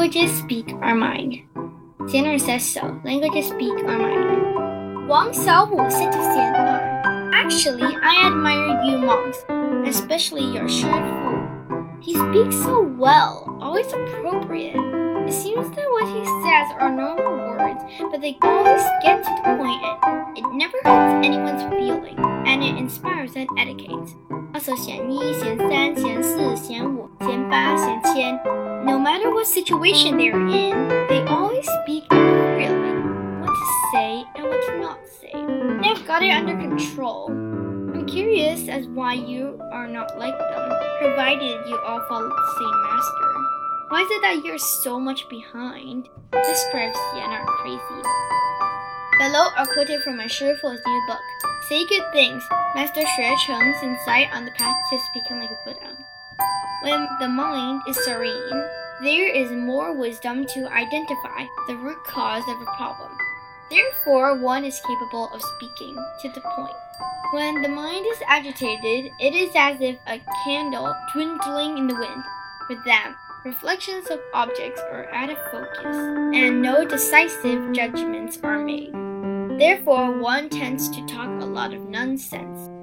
Languages speak our mind. Xian'er says so. Languages speak our mind. Wang Xiaowu said to Xian'er, Actually, I admire you monks, especially your Shi Fu. He speaks so well, always appropriate. It seems that what he says are normal words, but they always get to the point point. it never hurts anyone's feeling, and it inspires and etiquette no matter what situation they're in, they always speak clearly what to say and what to not say. They've got it under control. I'm curious as why you are not like them, provided you all follow the same master. Why is it that you're so much behind? This drives Xian'er crazy. Below are quoted from my Shifu's new book, Say Good Things, Master Xue Cheng's insight on the path to speaking like a Buddha. When the mind is serene, there is more wisdom to identify the root cause of a problem. Therefore, one is capable of speaking to the point. When the mind is agitated, it is as if a candle dwindling in the wind. With them, reflections of objects are out of focus, and no decisive judgments are made. Therefore, one tends to talk a lot of nonsense.